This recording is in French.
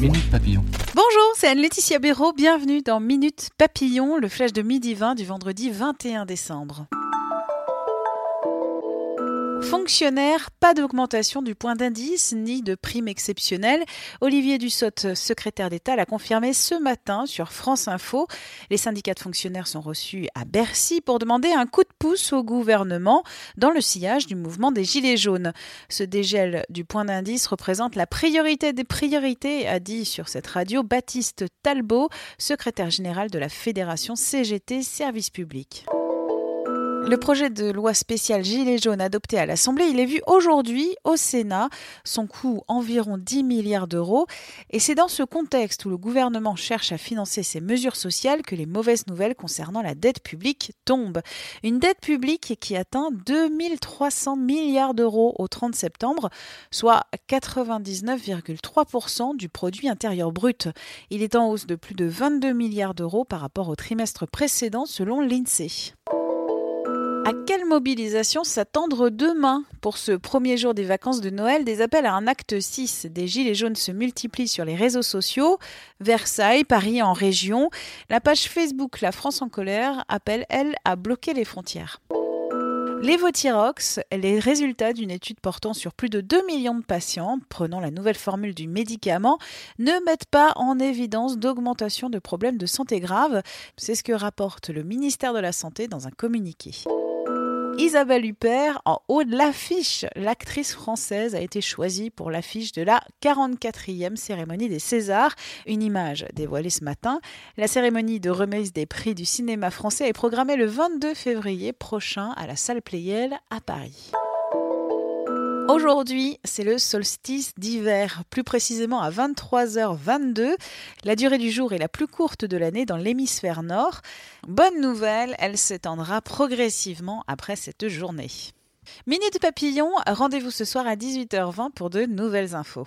Minute Papillon. Bonjour, c'est Anne-Laetitia Béraud. Bienvenue dans Minute Papillon, le flash de midi 20 du vendredi 21 décembre. Fonctionnaire, pas d'augmentation du point d'indice ni de prime exceptionnelle. Olivier Dussopt, secrétaire d'État, l'a confirmé ce matin sur France Info. Les syndicats de fonctionnaires sont reçus à Bercy pour demander un coup de pouce au gouvernement dans le sillage du mouvement des Gilets jaunes. Ce dégel du point d'indice représente la priorité des priorités, a dit sur cette radio Baptiste Talbot, secrétaire général de la Fédération CGT Service Public. Le projet de loi spéciale Gilets jaunes adopté à l'Assemblée, il est vu aujourd'hui au Sénat. Son coût environ 10 milliards d'euros. Et c'est dans ce contexte où le gouvernement cherche à financer ses mesures sociales que les mauvaises nouvelles concernant la dette publique tombent. Une dette publique qui atteint 2300 milliards d'euros au 30 septembre, soit 99,3% du produit intérieur brut. Il est en hausse de plus de 22 milliards d'euros par rapport au trimestre précédent selon l'INSEE. À quelle mobilisation s'attendre demain Pour ce premier jour des vacances de Noël, des appels à un acte 6 des Gilets jaunes se multiplient sur les réseaux sociaux. Versailles, Paris en région. La page Facebook La France en colère appelle, elle, à bloquer les frontières. L'évothyrox est les résultats d'une étude portant sur plus de 2 millions de patients prenant la nouvelle formule du médicament ne mettent pas en évidence d'augmentation de problèmes de santé graves. C'est ce que rapporte le ministère de la Santé dans un communiqué. Isabelle Huppert en haut de l'affiche. L'actrice française a été choisie pour l'affiche de la 44e cérémonie des Césars, une image dévoilée ce matin. La cérémonie de remise des prix du cinéma français est programmée le 22 février prochain à la salle Playel à Paris. Aujourd'hui, c'est le solstice d'hiver, plus précisément à 23h22. La durée du jour est la plus courte de l'année dans l'hémisphère nord. Bonne nouvelle, elle s'étendra progressivement après cette journée. Minute Papillon, rendez-vous ce soir à 18h20 pour de nouvelles infos.